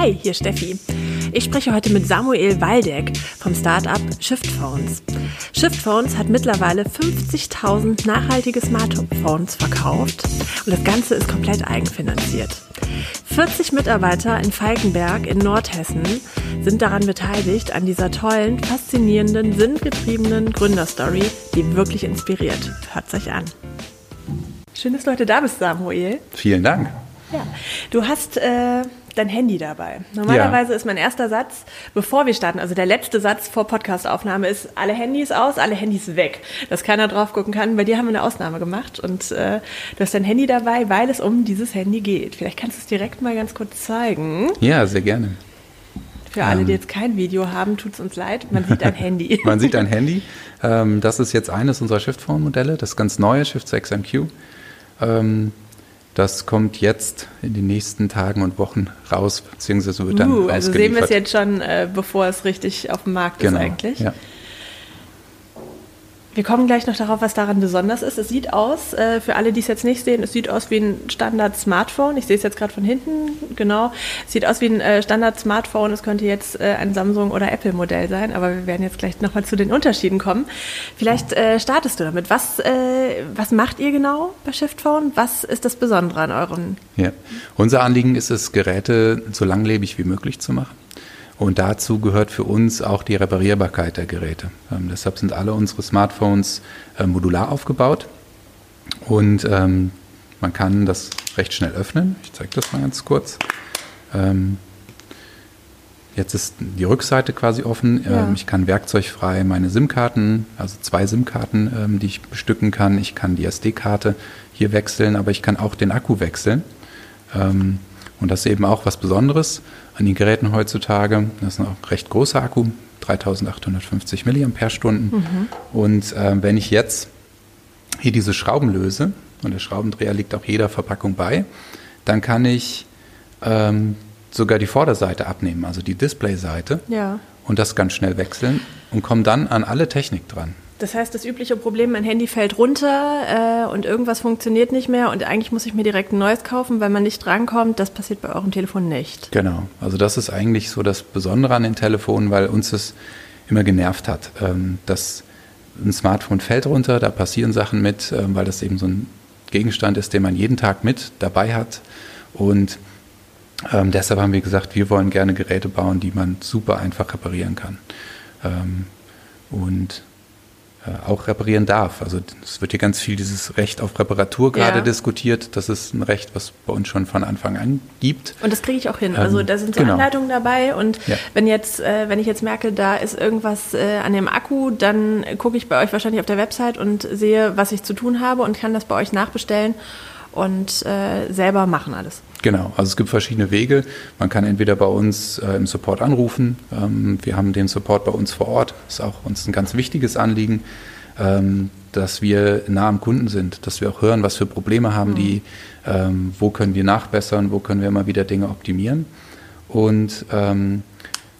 Hi, hier Steffi. Ich spreche heute mit Samuel Waldeck vom Startup Shiftphones. Shiftphones hat mittlerweile 50.000 nachhaltige Smartphones verkauft und das Ganze ist komplett eigenfinanziert. 40 Mitarbeiter in Falkenberg in Nordhessen sind daran beteiligt an dieser tollen, faszinierenden, sinngetriebenen Gründerstory, die wirklich inspiriert. Hört euch an. Schön, dass du heute da bist, Samuel. Vielen Dank. Ja, du hast äh, dein Handy dabei. Normalerweise ja. ist mein erster Satz, bevor wir starten, also der letzte Satz vor Podcastaufnahme ist, alle Handys aus, alle Handys weg, dass keiner drauf gucken kann. Bei dir haben wir eine Ausnahme gemacht und äh, du hast dein Handy dabei, weil es um dieses Handy geht. Vielleicht kannst du es direkt mal ganz kurz zeigen. Ja, sehr gerne. Für alle, die ähm. jetzt kein Video haben, tut es uns leid, man sieht ein Handy. man sieht ein Handy. Ähm, das ist jetzt eines unserer Shift-Phone-Modelle, das ganz neue Shift 6 MQ. Das kommt jetzt in den nächsten Tagen und Wochen raus, beziehungsweise wird dann uh, Also sehen wir es jetzt schon, äh, bevor es richtig auf dem Markt genau, ist eigentlich. Ja. Wir kommen gleich noch darauf, was daran besonders ist. Es sieht aus, äh, für alle, die es jetzt nicht sehen, es sieht aus wie ein Standard-Smartphone. Ich sehe es jetzt gerade von hinten, genau. Es sieht aus wie ein äh, Standard-Smartphone. Es könnte jetzt äh, ein Samsung- oder Apple-Modell sein, aber wir werden jetzt gleich nochmal zu den Unterschieden kommen. Vielleicht äh, startest du damit. Was, äh, was macht ihr genau bei Shiftphone? Was ist das Besondere an euren? Ja, unser Anliegen ist es, Geräte so langlebig wie möglich zu machen. Und dazu gehört für uns auch die Reparierbarkeit der Geräte. Ähm, deshalb sind alle unsere Smartphones äh, modular aufgebaut und ähm, man kann das recht schnell öffnen. Ich zeige das mal ganz kurz. Ähm, jetzt ist die Rückseite quasi offen. Ja. Ähm, ich kann werkzeugfrei meine SIM-Karten, also zwei SIM-Karten, ähm, die ich bestücken kann. Ich kann die SD-Karte hier wechseln, aber ich kann auch den Akku wechseln. Und das ist eben auch was Besonderes an den Geräten heutzutage. Das ist ein recht großer Akku, 3850 mAh. Mhm. Und äh, wenn ich jetzt hier diese Schrauben löse, und der Schraubendreher liegt auch jeder Verpackung bei, dann kann ich ähm, sogar die Vorderseite abnehmen, also die Displayseite, ja. und das ganz schnell wechseln und komme dann an alle Technik dran. Das heißt, das übliche Problem, mein Handy fällt runter äh, und irgendwas funktioniert nicht mehr und eigentlich muss ich mir direkt ein neues kaufen, weil man nicht drankommt, das passiert bei eurem Telefon nicht. Genau, also das ist eigentlich so das Besondere an den Telefonen, weil uns das immer genervt hat, ähm, dass ein Smartphone fällt runter, da passieren Sachen mit, ähm, weil das eben so ein Gegenstand ist, den man jeden Tag mit dabei hat und ähm, deshalb haben wir gesagt, wir wollen gerne Geräte bauen, die man super einfach reparieren kann. Ähm, und äh, auch reparieren darf. Also es wird hier ganz viel dieses Recht auf Reparatur gerade ja. diskutiert. Das ist ein Recht, was bei uns schon von Anfang an gibt. Und das kriege ich auch hin. Also ähm, da sind so genau. Anleitungen dabei und ja. wenn jetzt, äh, wenn ich jetzt merke, da ist irgendwas äh, an dem Akku, dann gucke ich bei euch wahrscheinlich auf der Website und sehe, was ich zu tun habe und kann das bei euch nachbestellen und äh, selber machen alles. Genau, also es gibt verschiedene Wege. Man kann entweder bei uns äh, im Support anrufen. Ähm, wir haben den Support bei uns vor Ort. Das ist auch uns ein ganz wichtiges Anliegen, ähm, dass wir nah am Kunden sind, dass wir auch hören, was für Probleme haben mhm. die, ähm, wo können wir nachbessern, wo können wir immer wieder Dinge optimieren. Und ähm,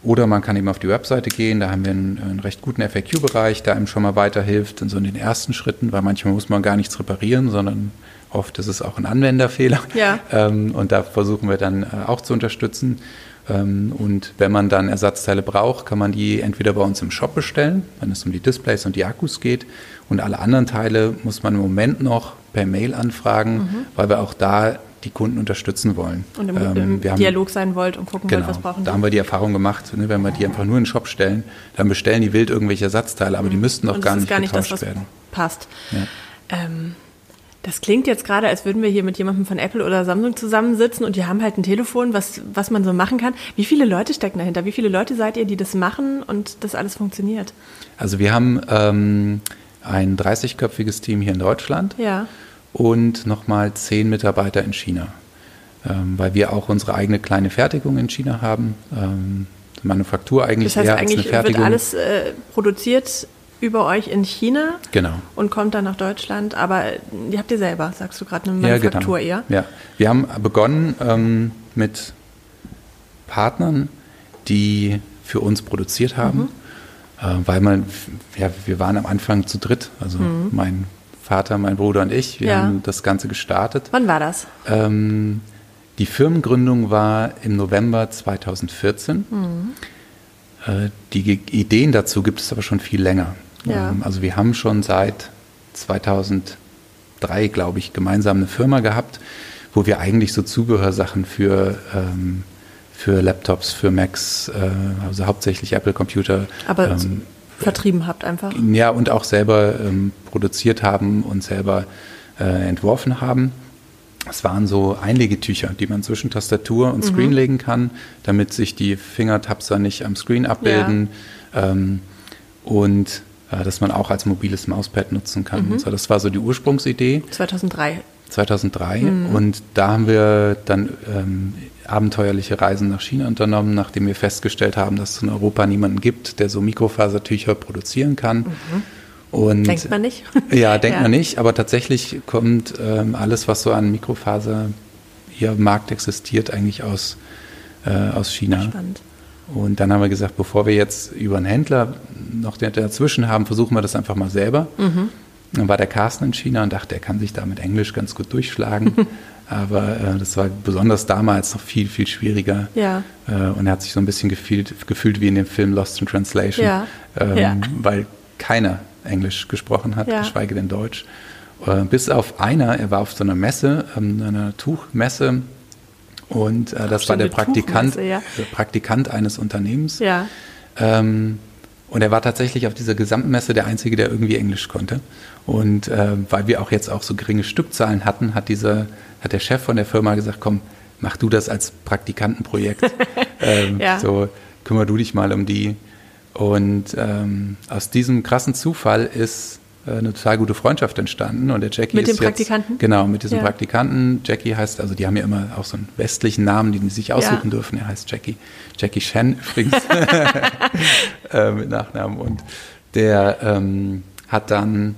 oder man kann eben auf die Webseite gehen, da haben wir einen, einen recht guten FAQ-Bereich, der einem schon mal weiterhilft in so in den ersten Schritten, weil manchmal muss man gar nichts reparieren, sondern Oft ist es auch ein Anwenderfehler. Ja. Ähm, und da versuchen wir dann äh, auch zu unterstützen. Ähm, und wenn man dann Ersatzteile braucht, kann man die entweder bei uns im Shop bestellen, wenn es um die Displays und die Akkus geht. Und alle anderen Teile muss man im Moment noch per Mail anfragen, mhm. weil wir auch da die Kunden unterstützen wollen. Und im, ähm, im Dialog haben, sein wollt und gucken genau, wollt, was brauchen die. Da haben wir die Erfahrung gemacht, ne, wenn wir die einfach nur in den Shop stellen, dann bestellen die wild irgendwelche Ersatzteile, aber mhm. die müssten doch gar nicht gar nicht das, was werden. Passt. Ja. Ähm, das klingt jetzt gerade, als würden wir hier mit jemandem von Apple oder Samsung zusammensitzen und die haben halt ein Telefon, was, was man so machen kann. Wie viele Leute stecken dahinter? Wie viele Leute seid ihr, die das machen und das alles funktioniert? Also wir haben ähm, ein 30-köpfiges Team hier in Deutschland ja. und nochmal zehn Mitarbeiter in China, ähm, weil wir auch unsere eigene kleine Fertigung in China haben. Ähm, Manufaktur eigentlich das heißt, eher eigentlich als eine Fertigung. wird alles äh, produziert über euch in China genau. und kommt dann nach Deutschland. Aber die habt ihr selber, sagst du gerade, eine Manufaktur ja, genau. eher? Ja, wir haben begonnen ähm, mit Partnern, die für uns produziert haben, mhm. äh, weil man, ja, wir waren am Anfang zu dritt, also mhm. mein Vater, mein Bruder und ich, wir ja. haben das Ganze gestartet. Wann war das? Ähm, Die Firmengründung war im November 2014. Mhm. Äh, die Ideen dazu gibt es aber schon viel länger. Ja. Ähm, also wir haben schon seit 2003, glaube ich, gemeinsam eine Firma gehabt, wo wir eigentlich so Zubehörsachen für, ähm, für Laptops, für Macs, äh, also hauptsächlich Apple-Computer. Aber ähm, vertrieben habt einfach? Ja, und auch selber ähm, produziert haben und selber äh, entworfen haben. Es waren so Einlegetücher, die man zwischen Tastatur und Screen mhm. legen kann, damit sich die Fingertapser nicht am Screen abbilden. Ja. Ähm, und äh, dass man auch als mobiles Mauspad nutzen kann. Mhm. So, das war so die Ursprungsidee. 2003. 2003. Mhm. Und da haben wir dann ähm, abenteuerliche Reisen nach China unternommen, nachdem wir festgestellt haben, dass es in Europa niemanden gibt, der so Mikrofasertücher produzieren kann. Mhm. Und, denkt man nicht? Ja, denkt ja. man nicht, aber tatsächlich kommt ähm, alles, was so an Mikrofaser hier im Markt existiert, eigentlich aus, äh, aus China. Spannend. Und dann haben wir gesagt, bevor wir jetzt über einen Händler noch dazwischen haben, versuchen wir das einfach mal selber. Mhm. Dann war der Carsten in China und dachte, er kann sich da mit Englisch ganz gut durchschlagen. Aber äh, das war besonders damals noch viel, viel schwieriger. Ja. Äh, und er hat sich so ein bisschen gefühlt, gefühlt wie in dem Film Lost in Translation, ja. Ähm, ja. weil keiner Englisch gesprochen hat, geschweige denn Deutsch. Äh, bis auf einer, er war auf so einer Messe, ähm, einer Tuchmesse, und äh, das war der Praktikant, ja. Praktikant eines Unternehmens. Ja. Ähm, und er war tatsächlich auf dieser Gesamtmesse der Einzige, der irgendwie Englisch konnte. Und äh, weil wir auch jetzt auch so geringe Stückzahlen hatten, hat, dieser, hat der Chef von der Firma gesagt, komm, mach du das als Praktikantenprojekt. ähm, ja. So kümmer du dich mal um die. Und ähm, aus diesem krassen Zufall ist eine total gute Freundschaft entstanden und der Jackie mit ist dem Praktikanten? Jetzt, genau, mit diesem ja. Praktikanten. Jackie heißt, also die haben ja immer auch so einen westlichen Namen, den sie sich aussuchen ja. dürfen. Er heißt Jackie, Jackie Shen übrigens äh, mit Nachnamen und der ähm, hat dann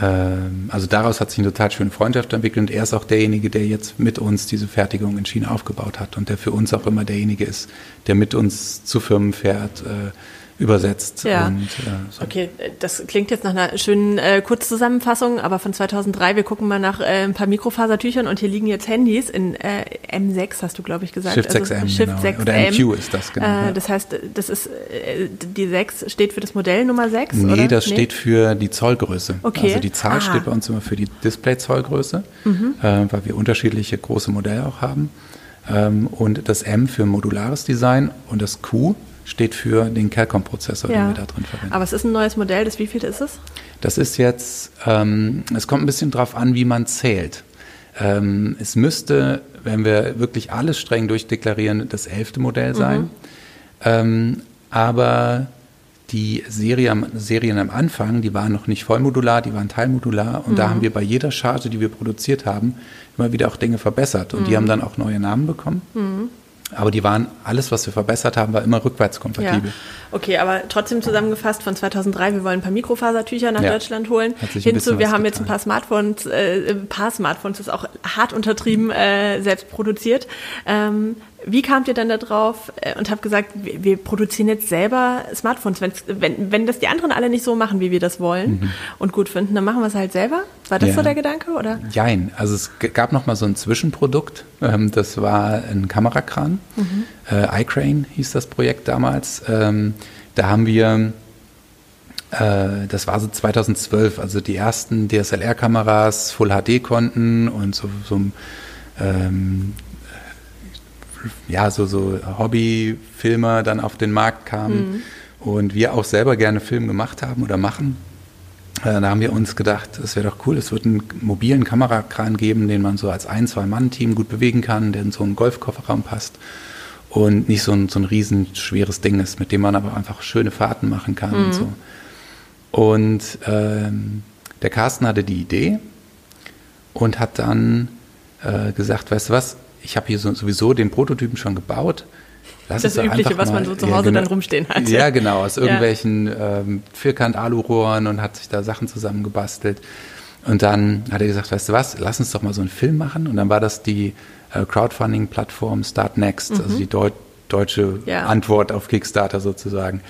ähm, also daraus hat sich eine total schöne Freundschaft entwickelt und er ist auch derjenige, der jetzt mit uns diese Fertigung in China aufgebaut hat und der für uns auch immer derjenige ist, der mit uns zu Firmen fährt, äh, übersetzt. Ja. Und, äh, so. Okay, das klingt jetzt nach einer schönen äh, Kurzzusammenfassung, aber von 2003, wir gucken mal nach äh, ein paar Mikrofasertüchern und hier liegen jetzt Handys in äh, M6, hast du, glaube ich, gesagt. Shift 6M, also, Shift genau. 6M. Oder MQ ist das, genau. Äh, das heißt, das ist, äh, die 6 steht für das Modell Nummer 6, Nee, oder? das nee? steht für die Zollgröße. Okay. Also die Zahl Aha. steht bei uns immer für die Display-Zollgröße, mhm. äh, weil wir unterschiedliche große Modelle auch haben. Ähm, und das M für modulares Design und das Q steht für den Qualcomm-Prozessor, ja. den wir da drin verwenden. Aber es ist ein neues Modell, das wievielte ist es? Das ist jetzt, ähm, es kommt ein bisschen drauf an, wie man zählt. Ähm, es müsste, wenn wir wirklich alles streng durchdeklarieren, das elfte Modell sein. Mhm. Ähm, aber die Serie, Serien am Anfang, die waren noch nicht vollmodular, die waren teilmodular. Und mhm. da haben wir bei jeder Charge, die wir produziert haben, immer wieder auch Dinge verbessert. Und mhm. die haben dann auch neue Namen bekommen. Mhm. Aber die waren, alles, was wir verbessert haben, war immer rückwärtskompatibel. Ja. Okay, aber trotzdem zusammengefasst von 2003, wir wollen ein paar Mikrofasertücher nach ja. Deutschland holen. Hinzu, wir haben getan. jetzt ein paar Smartphones, äh, ein paar Smartphones, das ist auch hart untertrieben, äh, selbst produziert. Ähm, wie kamt ihr dann da drauf äh, und habt gesagt, wir, wir, produzieren jetzt selber Smartphones? wenn, wenn das die anderen alle nicht so machen, wie wir das wollen mhm. und gut finden, dann machen wir es halt selber? War das ja. so der Gedanke? Oder? Jein. Also es gab noch mal so ein Zwischenprodukt. Ähm, das war ein Kamerakran. Mhm. Äh, iCrane hieß das Projekt damals. Ähm, da haben wir äh, das war so 2012, also die ersten DSLR-Kameras Full HD konnten und so, so ähm, ja, so, so Hobbyfilmer dann auf den Markt kamen mhm. und wir auch selber gerne Film gemacht haben oder machen. Äh, da haben wir uns gedacht, es wäre doch cool, es wird einen mobilen Kamerakran geben, den man so als ein-, zwei-Mann-Team gut bewegen kann, der in so einen Golfkofferraum passt und nicht so ein, so ein riesen schweres Ding ist, mit dem man aber einfach schöne Fahrten machen kann mhm. und so. Und ähm, der Carsten hatte die Idee und hat dann äh, gesagt, weißt du was, ich habe hier so, sowieso den Prototypen schon gebaut. Lass das Übliche, was man so zu Hause ja, genau, dann rumstehen hat. Ja, genau, aus irgendwelchen ja. ähm, Vierkant-Alurohren und hat sich da Sachen zusammengebastelt. Und dann hat er gesagt, weißt du was, lass uns doch mal so einen Film machen. Und dann war das die äh, Crowdfunding-Plattform Start Next, also mhm. also die Deu deutsche ja. Antwort auf Kickstarter sozusagen.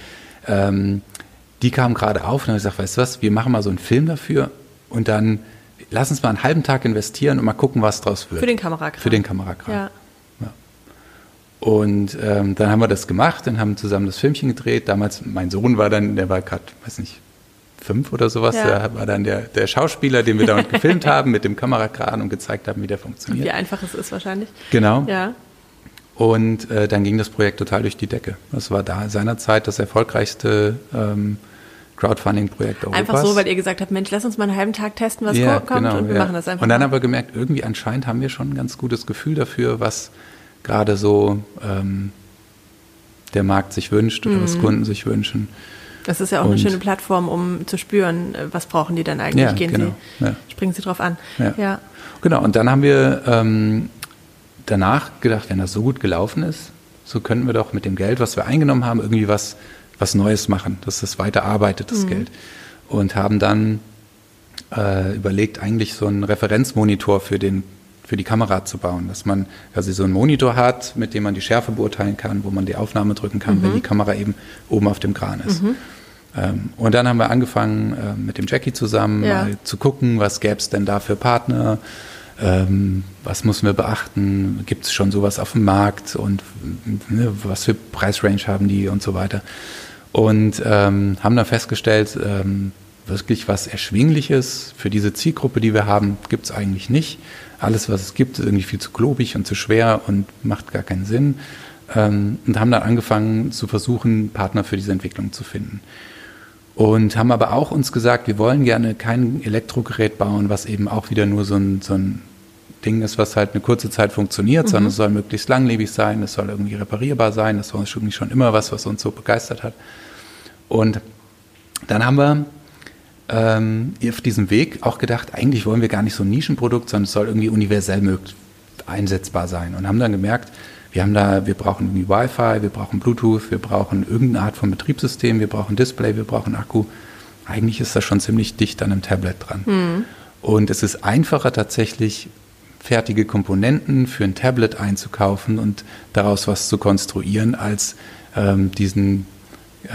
Ähm, die kam gerade auf und habe gesagt, weißt du was, wir machen mal so einen Film dafür und dann lass uns mal einen halben Tag investieren und mal gucken, was draus wird. Für den Kamerakram. Für den Kamerakram. Ja. Und ähm, dann haben wir das gemacht und haben zusammen das Filmchen gedreht. Damals, mein Sohn war dann, der war gerade, weiß nicht, fünf oder sowas. Ja. Der war dann der, der Schauspieler, den wir damit gefilmt haben, mit dem Kamerakran und gezeigt haben, wie der funktioniert. Wie einfach es ist wahrscheinlich. Genau. Ja. Und äh, dann ging das Projekt total durch die Decke. Das war da seinerzeit das erfolgreichste ähm, Crowdfunding-Projekt Europas. Einfach so, weil ihr gesagt habt, Mensch, lass uns mal einen halben Tag testen, was ja, ko- kommt genau, und wir ja. machen das einfach. Und dann mal. haben wir gemerkt, irgendwie anscheinend haben wir schon ein ganz gutes Gefühl dafür, was gerade so ähm, der Markt sich wünscht oder Mhm. was Kunden sich wünschen. Das ist ja auch eine Und- schöne Plattform, um zu spüren, äh, was brauchen die denn eigentlich? Ja, Gehen genau, sie, ja. springen sie drauf an. Ja. ja. Genau, und dann haben wir ähm, danach gedacht, wenn das so gut gelaufen ist, so könnten wir doch mit dem Geld, was wir eingenommen haben, irgendwie was, was Neues machen, dass das weiter arbeitet, das Geld. Und haben dann äh, überlegt, eigentlich so einen Referenzmonitor für, den, für die Kamera zu bauen, dass man quasi so einen Monitor hat, mit dem man die Schärfe beurteilen kann, wo man die Aufnahme drücken kann, wenn die Kamera eben oben auf dem Kran ist. Ähm, und dann haben wir angefangen, äh, mit dem Jackie zusammen Ja. mal zu gucken, was gäbe es denn da für Partner, ähm, was müssen wir beachten, gibt es schon sowas auf dem Markt und ne, was für Preisrange haben die und so weiter. Und ähm, haben dann festgestellt, ähm, wirklich was Erschwingliches für diese Zielgruppe, die wir haben, gibt es eigentlich nicht. Alles, was es gibt, ist irgendwie viel zu klobig und zu schwer und macht gar keinen Sinn. Ähm, und haben dann angefangen zu versuchen, Partner für diese Entwicklung zu finden. Und haben aber auch uns gesagt, wir wollen gerne kein Elektrogerät bauen, was eben auch wieder nur so ein, so ein Ding ist, was halt eine kurze Zeit funktioniert, sondern es soll möglichst langlebig sein, es soll irgendwie reparierbar sein, das war irgendwie schon immer was, was uns so begeistert hat. Und dann haben wir ähm, auf diesem Weg auch gedacht, eigentlich wollen wir gar nicht so ein Nischenprodukt, sondern es soll irgendwie universell möglich einsetzbar sein. Und haben dann gemerkt, wir haben da, wir brauchen irgendwie Wi-Fi, wir brauchen Bluetooth, wir brauchen irgendeine Art von Betriebssystem, wir brauchen Display, wir brauchen Akku. Eigentlich ist das schon ziemlich dicht an einem Tablet dran. Und es ist einfacher tatsächlich fertige Komponenten für ein Tablet einzukaufen und daraus was zu konstruieren, als ähm, diesen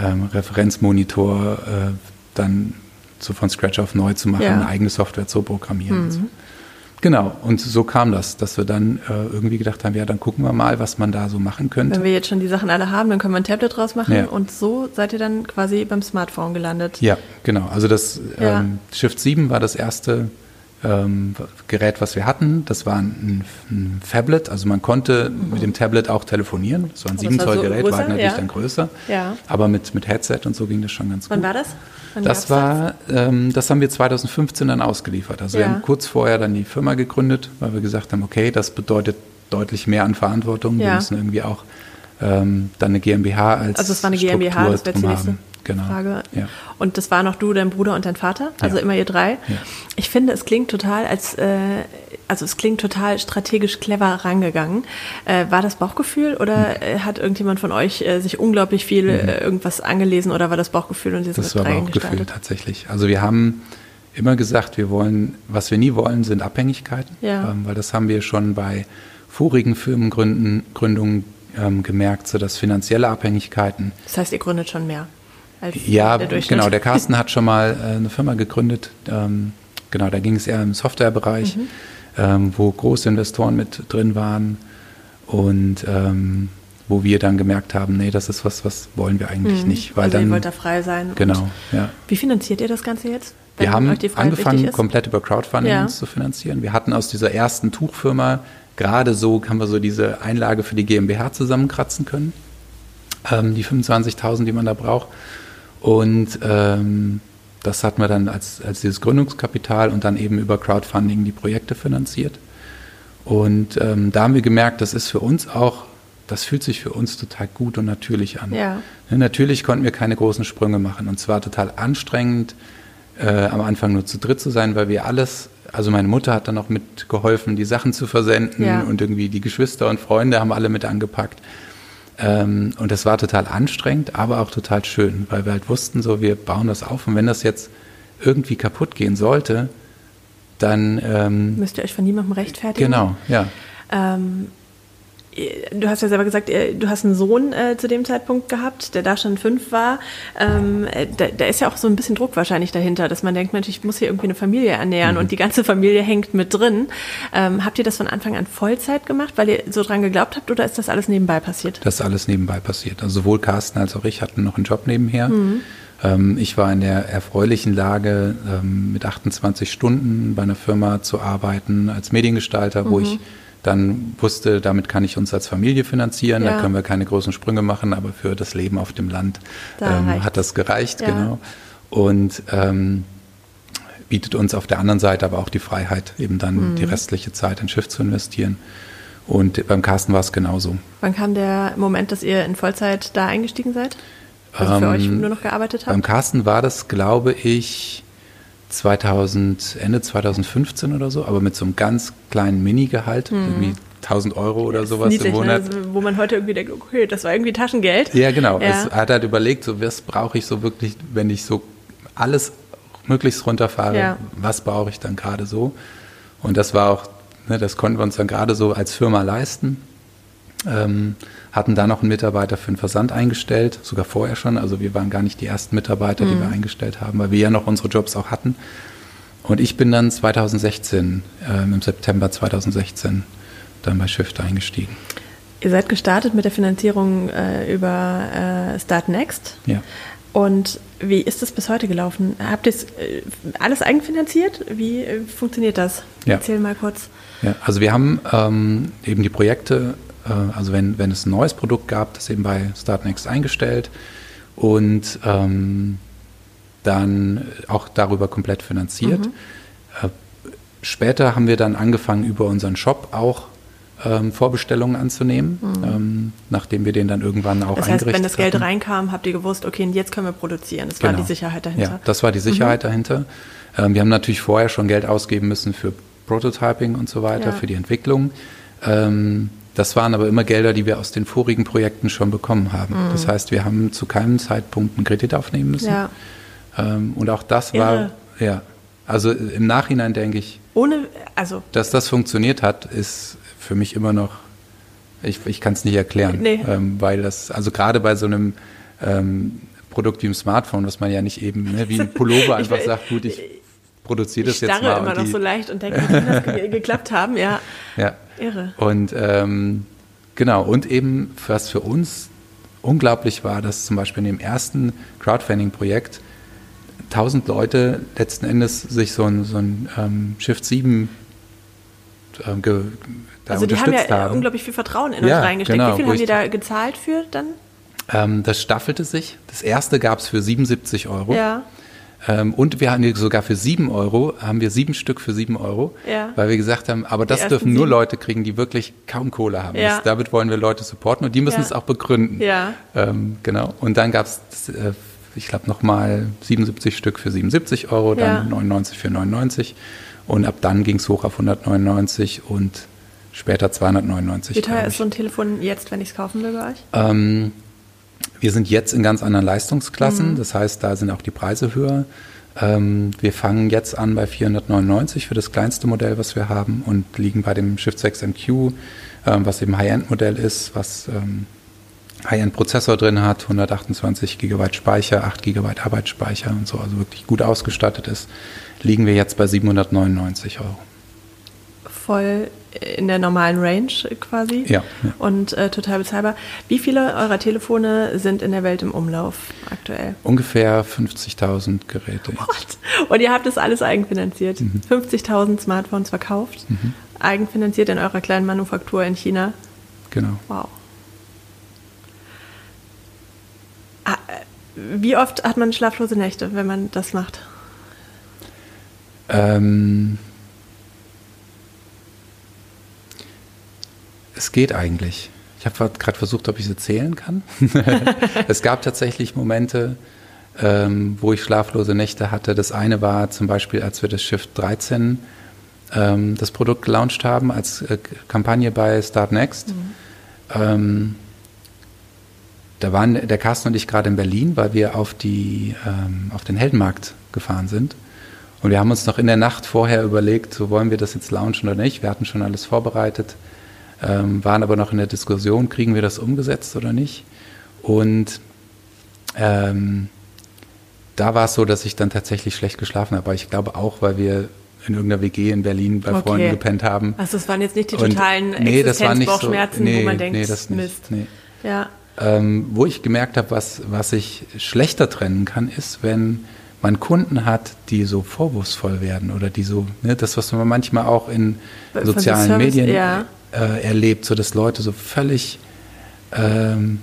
ähm, Referenzmonitor äh, dann so von Scratch auf neu zu machen, Ja. eine eigene Software zu programmieren. Und so. Genau, und so kam das, dass wir dann äh, irgendwie gedacht haben, ja, dann gucken wir mal, was man da so machen könnte. Wenn wir jetzt schon die Sachen alle haben, dann können wir ein Tablet draus machen Ja. und so seid ihr dann quasi beim Smartphone gelandet. Ja, genau. Also das Ja. ähm, Shift 7 war das erste ähm, Gerät, was wir hatten. Das war ein, ein Phablet, also man konnte mit dem Tablet auch telefonieren. Das war ein Aber 7 es war Zoll so Gerät, größer, war natürlich ja. dann größer. Ja. Aber mit, mit Headset und so ging das schon ganz Wann gut. war das? Wann Das war, ähm, das haben wir 2015 dann ausgeliefert. Also wir Ja. haben kurz vorher dann die Firma gegründet, weil wir gesagt haben, okay, das bedeutet deutlich mehr an Verantwortung. Wir müssen irgendwie auch ähm, dann eine GmbH als Also es war eine GmbH, Struktur das wäre jetzt haben. Genau. Frage. Ja. Und das war noch du, dein Bruder und dein Vater, also Ja. immer ihr drei. Ja. Ich finde, es klingt total als, äh, also es klingt total strategisch clever rangegangen. Äh, war das Bauchgefühl oder Hm. äh, hat irgendjemand von euch äh, sich unglaublich viel äh, irgendwas angelesen oder war das Bauchgefühl und ihr Das seid war mit Bauchgefühl tatsächlich. Also wir haben immer gesagt, wir wollen, was wir nie wollen, sind Abhängigkeiten, ähm, weil das haben wir schon bei vorigen Firmengründen Gründungen ähm, gemerkt, so dass finanzielle Abhängigkeiten Das heißt, ihr gründet schon mehr Ja, der genau. Der Carsten hat schon mal äh, eine Firma gegründet. Ähm, genau, da ging es eher im Softwarebereich, Mhm. ähm, wo große Investoren mit drin waren und ähm, wo wir dann gemerkt haben, nee, das ist was, was wollen wir eigentlich nicht, weil also ihr dann wollt da frei sein. Genau, ja. Wie finanziert ihr das Ganze jetzt? Wir haben angefangen, komplett über Crowdfunding Ja. uns zu finanzieren. Wir hatten aus dieser ersten Tuchfirma gerade so, haben wir so diese Einlage für die GmbH zusammenkratzen können. Die 25.000, die man da braucht. Und ähm, das hatten wir dann als, als dieses Gründungskapital und dann eben über Crowdfunding die Projekte finanziert. Und ähm, da haben wir gemerkt, das ist für uns auch, das fühlt sich für uns total gut und natürlich an. Ja. Ne, Natürlich konnten wir keine großen Sprünge machen und zwar total anstrengend, äh, am Anfang nur zu dritt zu sein, weil wir alles, also meine Mutter hat dann auch mitgeholfen, die Sachen zu versenden Ja. und irgendwie die Geschwister und Freunde haben alle mit angepackt. Ähm, und das war total anstrengend, aber auch total schön, weil wir halt wussten, so wir bauen das auf und wenn das jetzt irgendwie kaputt gehen sollte, dann ähm, Müsst ihr euch von niemandem rechtfertigen? genau, ja. Ähm, du hast ja selber gesagt, du hast einen Sohn äh, zu dem Zeitpunkt gehabt, der da schon fünf war. Ähm, äh, da, da, ist ja auch so ein bisschen Druck wahrscheinlich dahinter, dass man denkt, Mensch, ich muss hier irgendwie eine Familie ernähren mhm. und die ganze Familie hängt mit drin. Ähm, habt ihr das von Anfang an Vollzeit gemacht, weil ihr so dran geglaubt habt oder ist das alles nebenbei passiert? Das ist alles nebenbei passiert. Also sowohl Carsten als auch ich hatten noch einen Job nebenher. Mhm. Ähm, ich war in der erfreulichen Lage, ähm, mit 28 Stunden bei einer Firma zu arbeiten als Mediengestalter, mhm. wo ich dann wusste, damit kann ich uns als Familie finanzieren, ja. da können wir keine großen Sprünge machen, aber für das Leben auf dem Land da ähm, hat das gereicht, ja. genau. Und ähm, bietet uns auf der anderen Seite aber auch die Freiheit, eben dann mhm. die restliche Zeit in Schiff zu investieren. Und beim Carsten war es genauso. Wann kam der Moment, dass ihr in Vollzeit da eingestiegen seid? Also für ähm, euch nur noch gearbeitet habt? Beim Carsten war das, glaube ich, 2000, Ende 2015 oder so, aber mit so einem ganz kleinen Mini-Gehalt, mhm. irgendwie 1000 Euro oder sowas niedlich, im ne? Monat. Ne? wo man heute irgendwie denkt, okay, das war irgendwie Taschengeld. Ja, genau. Ja. Es hat halt überlegt, so was brauche ich so wirklich, wenn ich so alles möglichst runterfahre, ja. was brauche ich dann gerade so? Und das war auch, ne, das konnten wir uns dann gerade so als Firma leisten. Ähm, hatten da noch einen Mitarbeiter für den Versand eingestellt, sogar vorher schon. Also wir waren gar nicht die ersten Mitarbeiter, mhm. die wir eingestellt haben, weil wir ja noch unsere Jobs auch hatten. Und ich bin dann 2016, äh, im September 2016, dann bei Shift eingestiegen. Ihr seid gestartet mit der Finanzierung äh, über äh, Start Next. Ja. Und wie ist das bis heute gelaufen? Habt ihr äh, alles eigenfinanziert? Wie äh, funktioniert das? Ja. Erzähl mal kurz. Ja, also wir haben ähm, eben die Projekte also wenn, wenn es ein neues Produkt gab, das eben bei Startnext eingestellt und ähm, dann auch darüber komplett finanziert. Mhm. Äh, später haben wir dann angefangen, über unseren Shop auch ähm, Vorbestellungen anzunehmen, mhm. ähm, nachdem wir den dann irgendwann auch das heißt, eingerichtet wenn das Geld hatten. reinkam, habt ihr gewusst, okay, jetzt können wir produzieren. Das genau. war die Sicherheit dahinter. Ja, das war die Sicherheit mhm. dahinter. Ähm, wir haben natürlich vorher schon Geld ausgeben müssen für Prototyping und so weiter, ja. für die Entwicklung. Das waren aber immer Gelder, die wir aus den vorigen Projekten schon bekommen haben. Mhm. Das heißt, wir haben zu keinem Zeitpunkt einen Kredit aufnehmen müssen. Ja. Ähm, und auch das Irre. war, ja, also im Nachhinein denke ich, ohne, also dass das funktioniert hat, ist für mich immer noch, ich, ich kann es nicht erklären, nee. ähm, weil das, also gerade bei so einem ähm, Produkt wie im Smartphone, was man ja nicht eben ne, wie ein Pullover einfach sagt, gut, ich produziere das jetzt mal. Ich immer noch so leicht und denke, wie das geklappt haben, ja. Ja. Irre. Und ähm, genau, und eben, was für uns unglaublich war, dass zum Beispiel in dem ersten Crowdfunding-Projekt 1000 Leute letzten Endes sich so ein, so ein ähm, Shift 7 ähm, ge, da also die haben ja haben. unglaublich viel Vertrauen in ja, uns reingesteckt. Genau, Wie viel haben die da gezahlt für dann? Ähm, das staffelte sich. Das erste gab es für 77 Euro. Ja. Ähm, und wir haben sogar für sieben Euro, haben wir sieben Stück für sieben Euro, ja. weil wir gesagt haben, aber das dürfen nur. Leute kriegen, die wirklich kaum Kohle haben. Ja. Das, damit wollen wir Leute supporten und die müssen ja. es auch begründen. Ja. Ähm, genau. Und dann gab es, äh, ich glaube, nochmal 77 Stück für 77 Euro, dann 99 für 99 und ab dann ging es hoch auf 199 und später 299. Wie teuer ist so ein Telefon jetzt, wenn ich es kaufen will bei euch? Ähm, wir sind jetzt in ganz anderen Leistungsklassen, mhm. das heißt, da sind auch die Preise höher. Ähm, wir fangen jetzt an bei 499 für das kleinste Modell, was wir haben und liegen bei dem Shift 6 MQ, ähm, was eben High-End-Modell ist, was ähm, High-End-Prozessor drin hat, 128 GB Speicher, 8 GB Arbeitsspeicher und so, also wirklich gut ausgestattet ist, liegen wir jetzt bei 799 Euro. Voll in der normalen Range quasi ja, ja. und äh, total bezahlbar. Wie viele eurer Telefone sind in der Welt im Umlauf aktuell? Ungefähr 50.000 Geräte. What? Und ihr habt das alles eigenfinanziert. Mhm. 50.000 Smartphones verkauft, mhm. eigenfinanziert in eurer kleinen Manufaktur in China. Genau. Wow. Ah, äh, wie oft hat man schlaflose Nächte, wenn man das macht? Ähm, es geht eigentlich. Ich habe gerade versucht, ob ich es erzählen kann. es gab tatsächlich Momente, ähm, wo ich schlaflose Nächte hatte. Das eine war zum Beispiel, als wir das Shift 13 ähm, das Produkt gelauncht haben, als äh, Kampagne bei Start Next. Mhm. Ähm, da waren der Carsten und ich gerade in Berlin, weil wir auf, die, ähm, auf den Heldenmarkt gefahren sind. Und wir haben uns noch in der Nacht vorher überlegt, so wollen wir das jetzt launchen oder nicht. Wir hatten schon alles vorbereitet. Ähm, waren aber noch in der Diskussion, kriegen wir das umgesetzt oder nicht. Und ähm, da war es so, dass ich dann tatsächlich schlecht geschlafen habe. Aber ich glaube auch, weil wir in irgendeiner WG in Berlin bei okay. Freunden gepennt haben. Also es waren jetzt nicht die totalen und, nee, das war nicht so, nee, wo man denkt, nee, das nicht, Mist. Nee. Ja. Ähm, wo ich gemerkt habe, was, was ich schlechter trennen kann, ist, wenn man Kunden hat, die so vorwurfsvoll werden oder die so, ne, das, was man manchmal auch in sozialen Service, Medien ja. Äh, erlebt, so dass Leute so völlig ähm,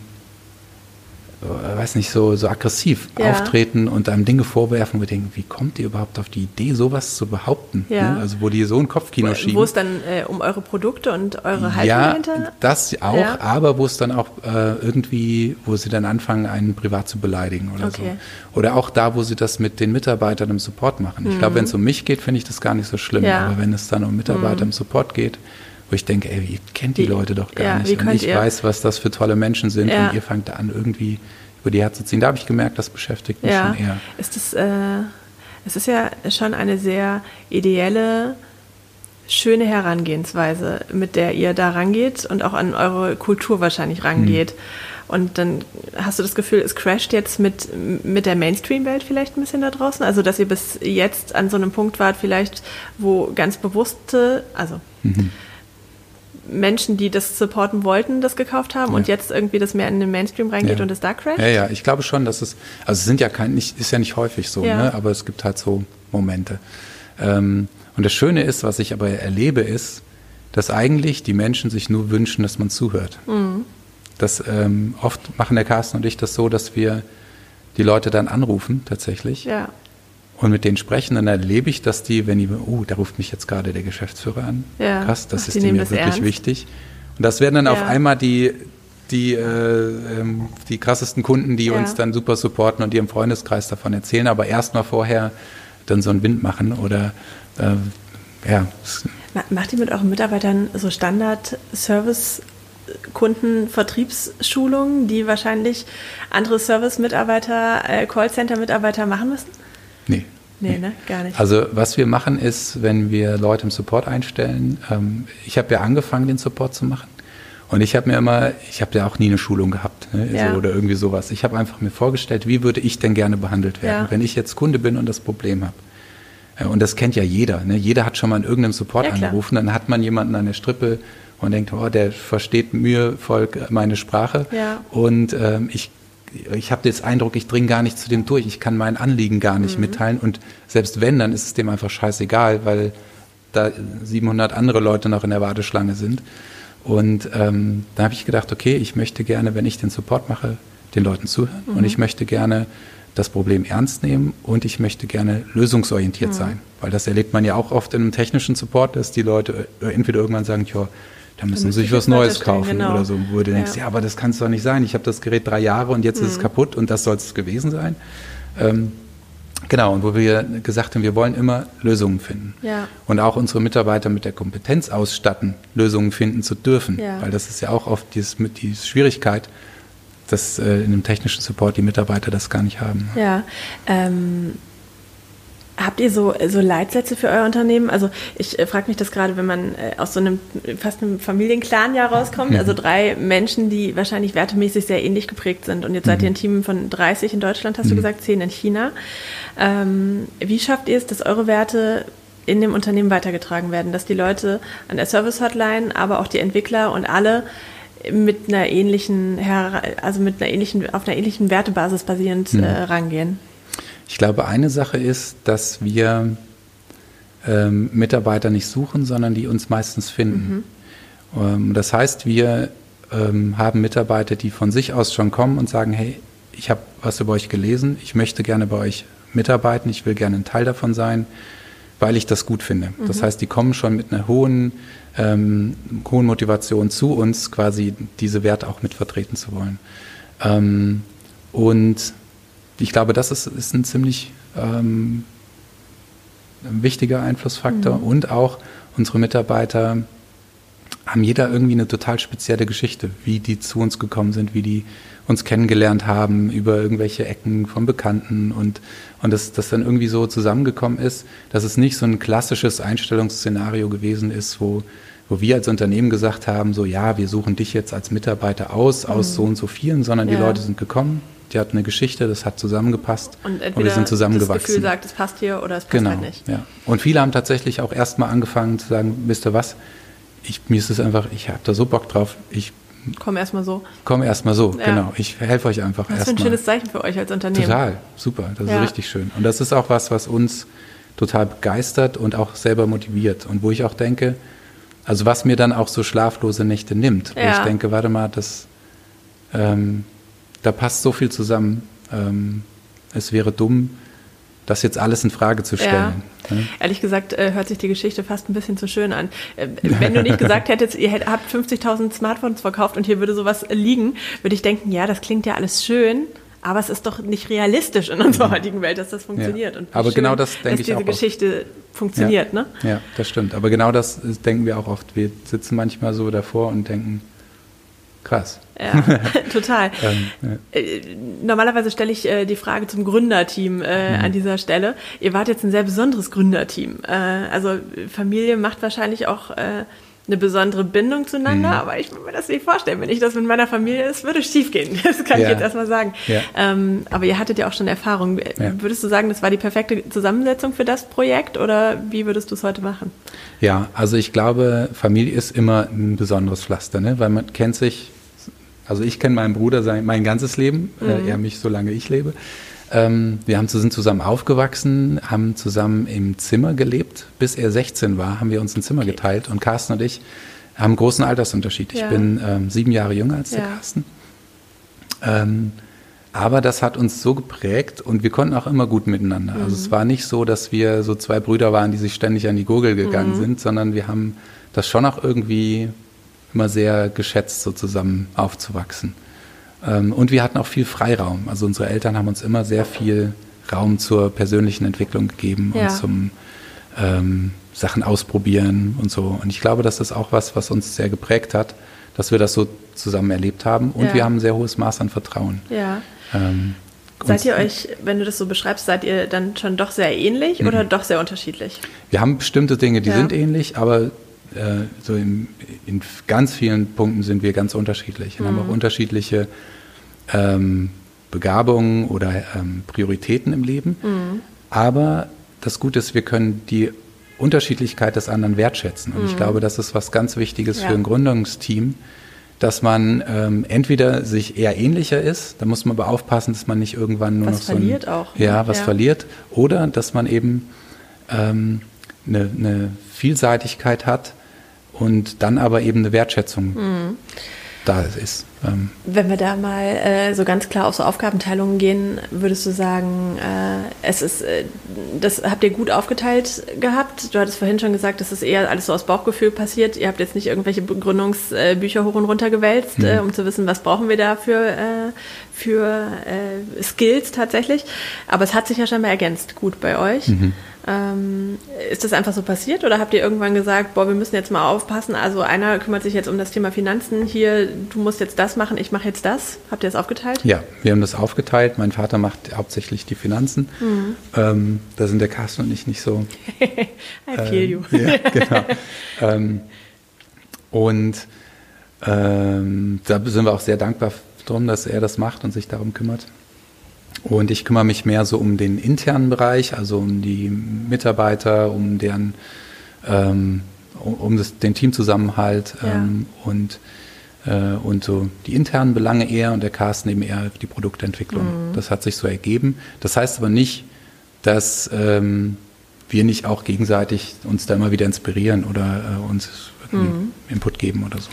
äh, weiß nicht, so, so aggressiv ja. auftreten und einem Dinge vorwerfen, wo wir denken, wie kommt ihr überhaupt auf die Idee, sowas zu behaupten? Ja. Ne? Also wo die so ein Kopfkino wo, schieben. Wo es dann äh, um eure Produkte und eure Haltung ja, hinter? das auch, ja. aber wo es dann auch äh, irgendwie, wo sie dann anfangen, einen privat zu beleidigen oder okay. so. Oder auch da, wo sie das mit den Mitarbeitern im Support machen. Ich mhm. glaube, wenn es um mich geht, finde ich das gar nicht so schlimm. Aber wenn es dann um Mitarbeiter mhm. im Support geht, wo ich denke, ey, ihr kennt die, die Leute doch gar ja, nicht. Und ich ihr? weiß, was das für tolle Menschen sind ja. und ihr fangt an, irgendwie über die herzuziehen. Da habe ich gemerkt, das beschäftigt mich ja. schon eher. Ist das, äh, es ist ja schon eine sehr ideelle, schöne Herangehensweise, mit der ihr da rangeht und auch an eure Kultur wahrscheinlich rangeht. Hm. Und dann hast du das Gefühl, es crasht jetzt mit, mit der Mainstream-Welt vielleicht ein bisschen da draußen? Also, dass ihr bis jetzt an so einem Punkt wart, vielleicht, wo ganz bewusste, also mhm. Menschen, die das supporten wollten, das gekauft haben ja. und jetzt irgendwie das mehr in den Mainstream reingeht ja. und es da crasht? Ja, ja, ich glaube schon, dass es, also es sind ja kein, nicht, ist ja nicht häufig so, ja. ne? aber es gibt halt so Momente. Ähm, und das Schöne ist, was ich aber erlebe, ist, dass eigentlich die Menschen sich nur wünschen, dass man zuhört. Mhm. Das, ähm, oft machen der Carsten und ich das so, dass wir die Leute dann anrufen, tatsächlich. Ja und mit denen sprechen, dann erlebe ich, dass die, wenn die, oh, da ruft mich jetzt gerade der Geschäftsführer an. Ja. Krass, das Ach, ist mir wirklich ernst. wichtig. Und das werden dann ja. auf einmal die, die, äh, ähm, die krassesten Kunden, die ja. uns dann super supporten und ihrem Freundeskreis davon erzählen, aber erst mal vorher dann so einen Wind machen oder äh, ja. Macht ihr mit euren Mitarbeitern so Standard-Service- Kunden Vertriebsschulungen, die wahrscheinlich andere Service-Mitarbeiter, äh, Callcenter-Mitarbeiter machen müssen? Nee. Nee, ne? Gar nicht. Also was wir machen ist, wenn wir Leute im Support einstellen, ähm, ich habe ja angefangen, den Support zu machen. Und ich habe mir immer, ich habe ja auch nie eine Schulung gehabt ne, ja. so, oder irgendwie sowas. Ich habe einfach mir vorgestellt, wie würde ich denn gerne behandelt werden, ja. wenn ich jetzt Kunde bin und das Problem habe. Äh, und das kennt ja jeder. Ne? Jeder hat schon mal in irgendeinem Support ja, angerufen, dann hat man jemanden an der Strippe und denkt, oh, der versteht mühevoll meine Sprache. Ja. Und ähm, ich ich habe den Eindruck, ich dringe gar nicht zu dem durch, ich kann mein Anliegen gar nicht mhm. mitteilen und selbst wenn, dann ist es dem einfach scheißegal, weil da 700 andere Leute noch in der Warteschlange sind. Und ähm, da habe ich gedacht, okay, ich möchte gerne, wenn ich den Support mache, den Leuten zuhören mhm. und ich möchte gerne das Problem ernst nehmen und ich möchte gerne lösungsorientiert mhm. sein, weil das erlebt man ja auch oft in einem technischen Support, dass die Leute entweder irgendwann sagen, ja, da müssen sie sich was Neues kaufen genau. oder so. Wo du ja. denkst, ja, aber das kann es doch nicht sein. Ich habe das Gerät drei Jahre und jetzt mhm. ist es mhm. kaputt und das soll es gewesen sein. Ähm, genau, und wo wir gesagt haben, wir wollen immer Lösungen finden. Ja. Und auch unsere Mitarbeiter mit der Kompetenz ausstatten, Lösungen finden zu dürfen. Ja. Weil das ist ja auch oft dieses, die Schwierigkeit, dass äh, in einem technischen Support die Mitarbeiter das gar nicht haben. Ja, ähm Habt ihr so, so Leitsätze für euer Unternehmen? Also ich äh, frage mich das gerade, wenn man äh, aus so einem fast einem Familienclan ja rauskommt, mhm. also drei Menschen, die wahrscheinlich wertemäßig sehr ähnlich geprägt sind. Und jetzt seid ihr ein mhm. Team von 30 in Deutschland, hast mhm. du gesagt, 10 in China. Ähm, wie schafft ihr es, dass eure Werte in dem Unternehmen weitergetragen werden, dass die Leute an der Service Hotline, aber auch die Entwickler und alle mit einer ähnlichen, also mit einer ähnlichen, auf einer ähnlichen Wertebasis basierend mhm. äh, rangehen? Ich glaube, eine Sache ist, dass wir ähm, Mitarbeiter nicht suchen, sondern die uns meistens finden. Mhm. Ähm, das heißt, wir ähm, haben Mitarbeiter, die von sich aus schon kommen und sagen, hey, ich habe was über euch gelesen, ich möchte gerne bei euch mitarbeiten, ich will gerne ein Teil davon sein, weil ich das gut finde. Mhm. Das heißt, die kommen schon mit einer hohen, ähm, hohen Motivation zu uns, quasi diese Werte auch mit vertreten zu wollen. Ähm, und ich glaube, das ist, ist ein ziemlich ähm, wichtiger Einflussfaktor mhm. und auch unsere Mitarbeiter haben jeder irgendwie eine total spezielle Geschichte, wie die zu uns gekommen sind, wie die uns kennengelernt haben über irgendwelche Ecken von Bekannten und, und dass das dann irgendwie so zusammengekommen ist, dass es nicht so ein klassisches Einstellungsszenario gewesen ist, wo wo wir als Unternehmen gesagt haben, so ja, wir suchen dich jetzt als Mitarbeiter aus, aus mhm. so und so vielen, sondern ja. die Leute sind gekommen, die hatten eine Geschichte, das hat zusammengepasst und, und wir sind zusammengewachsen. Das Gefühl sagt, es passt hier oder es passt genau, halt nicht. Ja. Und viele haben tatsächlich auch erstmal angefangen zu sagen, wisst ihr was, ich, mir ist es einfach, ich habe da so Bock drauf, ich Komm erstmal so. Komm erstmal so, ja. genau. Ich helfe euch einfach erstmal. Das ist ein schönes Zeichen für euch als Unternehmen. Total, super. Das ja. ist richtig schön. Und das ist auch was, was uns total begeistert und auch selber motiviert. Und wo ich auch denke, also was mir dann auch so schlaflose Nächte nimmt, ja. wo ich denke, warte mal, das, ähm, da passt so viel zusammen. Ähm, es wäre dumm, das jetzt alles in Frage zu stellen. Ja. Ne? Ehrlich gesagt äh, hört sich die Geschichte fast ein bisschen zu schön an. Äh, wenn du nicht gesagt hättest, ihr habt 50.000 Smartphones verkauft und hier würde sowas liegen, würde ich denken, ja, das klingt ja alles schön. Aber es ist doch nicht realistisch in unserer heutigen Welt, dass das funktioniert. Ja. Aber schön, genau das denke ich auch. Dass diese Geschichte oft. funktioniert, ja. ne? Ja, das stimmt. Aber genau das denken wir auch oft. Wir sitzen manchmal so davor und denken, krass. Ja, total. ähm, ja. Äh, normalerweise stelle ich äh, die Frage zum Gründerteam äh, mhm. an dieser Stelle. Ihr wart jetzt ein sehr besonderes Gründerteam. Äh, also Familie macht wahrscheinlich auch äh, eine besondere Bindung zueinander, mhm. aber ich kann mir das nicht vorstellen. Wenn ich das mit meiner Familie ist, würde es schief gehen. Das kann ja. ich jetzt erstmal sagen. Ähm, aber ihr hattet ja auch schon Erfahrung. Ja. Würdest du sagen, das war die perfekte Zusammensetzung für das Projekt oder wie würdest du es heute machen? Ja, also ich glaube, Familie ist immer ein besonderes Pflaster, ne? weil man kennt sich, also ich kenne meinen Bruder sein, mein ganzes Leben, äh, mhm. er mich, solange ich lebe. Ähm, wir haben, sind zusammen aufgewachsen, haben zusammen im Zimmer gelebt. Bis er 16 war, haben wir uns ein Zimmer geteilt. Und Carsten und ich haben einen großen Altersunterschied. Ja. Ich bin ähm, sieben Jahre jünger als der ja. Carsten. Ähm, aber das hat uns so geprägt und wir konnten auch immer gut miteinander. Mhm. Also es mhm. war nicht so, dass wir so zwei Brüder waren, die sich ständig an die Gurgel gegangen mhm. sind, sondern wir haben das schon auch irgendwie immer sehr geschätzt, so zusammen aufzuwachsen. Ähm, und wir hatten auch viel Freiraum. Also unsere Eltern haben uns immer sehr viel Raum zur persönlichen Entwicklung gegeben ja. und zum ähm, Sachen ausprobieren und so. Und ich glaube, das ist auch was, was uns sehr geprägt hat, dass wir das so zusammen erlebt haben. Und ja. wir haben ein sehr hohes Maß an Vertrauen. Ja. Ähm, seid ihr euch, wenn du das so beschreibst, seid ihr dann schon doch sehr ähnlich mhm. oder doch sehr unterschiedlich? Wir haben bestimmte Dinge, die ja. sind ähnlich, aber äh, so in, in, ganz vielen Punkten sind wir ganz unterschiedlich. Wir mhm. haben auch unterschiedliche ähm, Begabungen oder ähm, Prioritäten im Leben. Mhm. Aber das Gute ist, wir können die Unterschiedlichkeit des anderen wertschätzen. Und mhm. ich glaube, das ist was ganz Wichtiges ja. für ein Gründungsteam, dass man ähm, entweder sich eher ähnlicher ist, da muss man aber aufpassen, dass man nicht irgendwann nur was noch so verliert auch. Ne? Ja, was ja. verliert. Oder dass man eben ähm, eine, eine Vielseitigkeit hat und dann aber eben eine Wertschätzung mhm. da ist. Ähm Wenn wir da mal äh, so ganz klar auf so Aufgabenteilungen gehen, würdest du sagen, äh, es ist, äh, das habt ihr gut aufgeteilt gehabt? Du hattest vorhin schon gesagt, das ist eher alles so aus Bauchgefühl passiert. Ihr habt jetzt nicht irgendwelche Begründungsbücher hoch und runter gewälzt, mhm. um zu wissen, was brauchen wir da für, äh, für äh, Skills tatsächlich. Aber es hat sich ja scheinbar ergänzt gut bei euch. Mhm. Ähm, ist das einfach so passiert oder habt ihr irgendwann gesagt, boah, wir müssen jetzt mal aufpassen? Also einer kümmert sich jetzt um das Thema Finanzen hier, du musst jetzt das machen, ich mache jetzt das. Habt ihr das aufgeteilt? Ja, wir haben das aufgeteilt. Mein Vater macht hauptsächlich die Finanzen. Mhm. Ähm, da sind der Carsten und ich nicht so. I feel you. Ähm, ja, genau. ähm, und ähm, da sind wir auch sehr dankbar drum, dass er das macht und sich darum kümmert. Und ich kümmere mich mehr so um den internen Bereich, also um die Mitarbeiter, um deren, ähm, um das, den Teamzusammenhalt ja. ähm, und, äh, und so die internen Belange eher und der Carsten eben eher die Produktentwicklung. Mhm. Das hat sich so ergeben. Das heißt aber nicht, dass ähm, wir nicht auch gegenseitig uns da immer wieder inspirieren oder äh, uns mhm. Input geben oder so.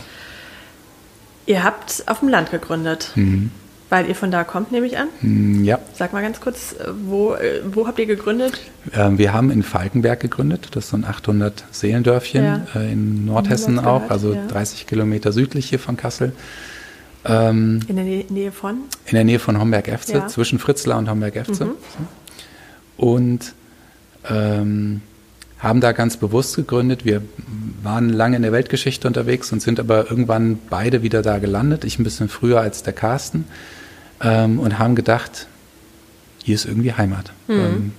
Ihr habt auf dem Land gegründet. Mhm. Weil ihr von da kommt, nehme ich an? Hm, ja. Sag mal ganz kurz, äh, wo, äh, wo habt ihr gegründet? Ähm, wir haben in Falkenberg gegründet. Das ist so ein 800 Seelendörfchen ja. Äh, in Nordhessen auch, also ja. 30 Kilometer südlich hier von Kassel. Ähm, in der Nähe von? In der Nähe von Homberg-Efze, ja. zwischen Fritzlar und Homberg-Efze. Mhm. Und ähm, haben da ganz bewusst gegründet. Wir waren lange in der Weltgeschichte unterwegs und sind aber irgendwann beide wieder da gelandet. Ich ein bisschen früher als der Carsten ähm, und haben gedacht, hier ist irgendwie Heimat. Mhm. Ähm,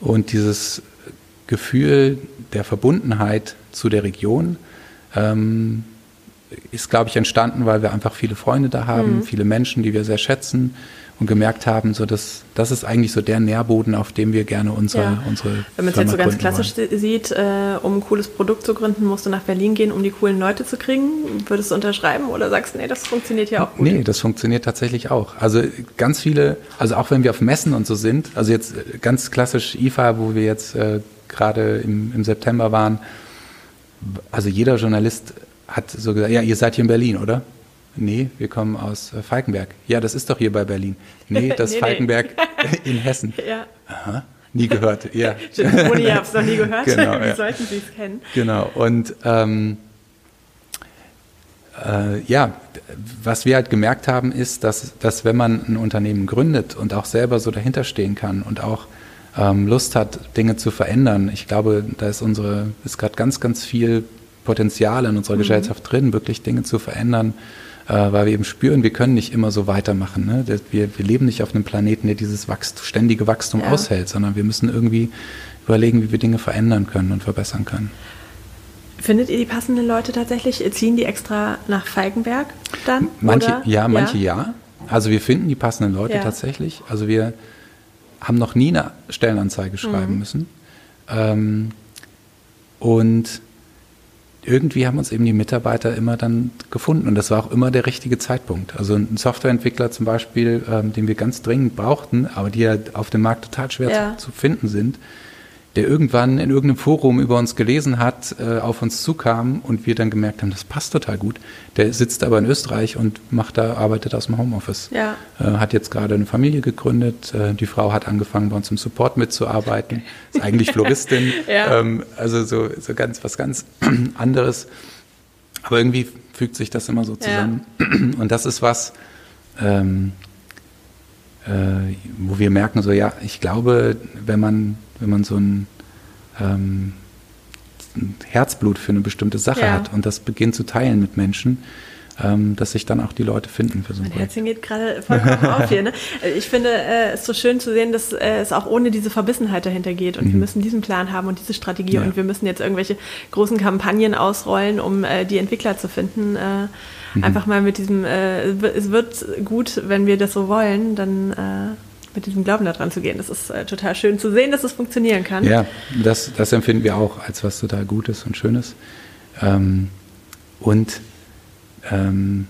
und dieses Gefühl der Verbundenheit zu der Region ähm, ist, glaube ich, entstanden, weil wir einfach viele Freunde da haben, mhm. viele Menschen, die wir sehr schätzen und gemerkt haben, so dass das ist eigentlich so der Nährboden, auf dem wir gerne unsere ja. unsere Wenn man es jetzt so ganz klassisch wollen. sieht, äh, um ein cooles Produkt zu gründen, musst du nach Berlin gehen, um die coolen Leute zu kriegen. Würdest du unterschreiben oder sagst du, nee, das funktioniert ja auch gut? Nee, das funktioniert tatsächlich auch. Also ganz viele, also auch wenn wir auf Messen und so sind, also jetzt ganz klassisch IFA, wo wir jetzt äh, gerade im, im September waren, also jeder Journalist hat so gesagt, ja, ihr seid hier in Berlin, oder? Nee, wir kommen aus äh, Falkenberg. Ja, das ist doch hier bei Berlin. Nee, das ist nee, Falkenberg nee. in Hessen. Ja. Aha. Nie gehört, ja. Ohne, ihr habt es noch nie gehört. Genau, Wie ja. sollten Sie es kennen? Genau, und ähm, äh, ja, was wir halt gemerkt haben, ist, dass, dass wenn man ein Unternehmen gründet und auch selber so dahinter stehen kann und auch ähm, Lust hat, Dinge zu verändern, ich glaube, da ist unsere, ist gerade ganz, ganz viel Potenzial in unserer mhm. Gesellschaft drin, wirklich Dinge zu verändern, weil wir eben spüren, wir können nicht immer so weitermachen. Ne? Wir, wir leben nicht auf einem Planeten, der dieses Wachstum, ständige Wachstum ja. aushält, sondern wir müssen irgendwie überlegen, wie wir Dinge verändern können und verbessern können. Findet ihr die passenden Leute tatsächlich? Ziehen die extra nach Falkenberg dann? Manche, oder? ja, manche ja. ja. Also wir finden die passenden Leute ja. tatsächlich. Also wir haben noch nie eine Stellenanzeige schreiben mhm. müssen. Ähm, und irgendwie haben uns eben die Mitarbeiter immer dann gefunden und das war auch immer der richtige Zeitpunkt. Also ein Softwareentwickler zum Beispiel, ähm, den wir ganz dringend brauchten, aber die ja auf dem Markt total schwer ja. zu, zu, finden sind, der irgendwann in irgendeinem Forum über uns gelesen hat, äh, auf uns zukam und wir dann gemerkt haben, das passt total gut. Der sitzt aber in Österreich und macht da, arbeitet aus dem Homeoffice. Ja. Äh, hat jetzt gerade eine Familie gegründet. Äh, die Frau hat angefangen, bei uns im Support mitzuarbeiten. Ist eigentlich Floristin. ja. ähm, also so, so ganz was ganz anderes. Aber irgendwie fügt sich das immer so zusammen. Ja. Und das ist was, ähm, äh, wo wir merken, so ja, ich glaube, wenn man wenn man so ein, ähm, ein Herzblut für eine bestimmte Sache ja. hat und das beginnt zu teilen mit Menschen, ähm, dass sich dann auch die Leute finden für so ein Mein Herzchen geht gerade vollkommen auf hier. Ne? Ich finde äh, es so schön zu sehen, dass äh, es auch ohne diese Verbissenheit dahinter geht. Und mhm. wir müssen diesen Plan haben und diese Strategie ja. und wir müssen jetzt irgendwelche großen Kampagnen ausrollen, um äh, die Entwickler zu finden. Äh, mhm. Einfach mal mit diesem, äh, es wird gut, wenn wir das so wollen, dann äh, mit diesem Glauben daran zu gehen. Das ist äh, total schön zu sehen, dass es funktionieren kann. Ja, das, das empfinden wir auch als was total Gutes und Schönes. Ähm, und ähm,